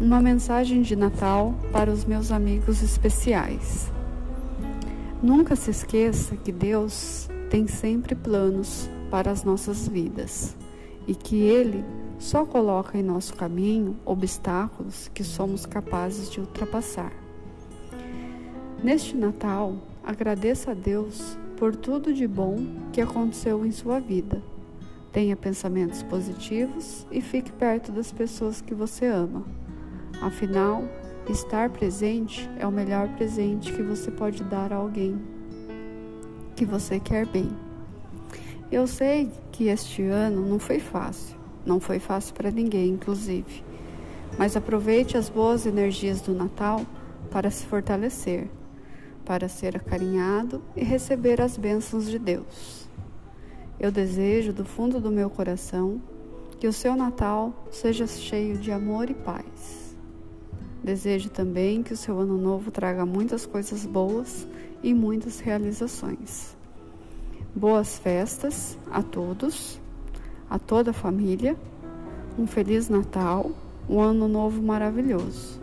uma mensagem de Natal para os meus amigos especiais. Nunca se esqueça que Deus tem sempre planos para as nossas vidas e que Ele só coloca em nosso caminho obstáculos que somos capazes de ultrapassar. Neste Natal, agradeça a Deus por tudo de bom que aconteceu em sua vida. Tenha pensamentos positivos e fique perto das pessoas que você ama. Afinal, estar presente é o melhor presente que você pode dar a alguém que você quer bem. Eu sei que este ano não foi fácil, não foi fácil para ninguém, inclusive. Mas aproveite as boas energias do Natal para se fortalecer, para ser acarinhado e receber as bênçãos de Deus. Eu desejo do fundo do meu coração que o seu Natal seja cheio de amor e paz. Desejo também que o seu ano novo traga muitas coisas boas e muitas realizações. Boas festas a todos, a toda a família, um feliz Natal, um ano novo maravilhoso.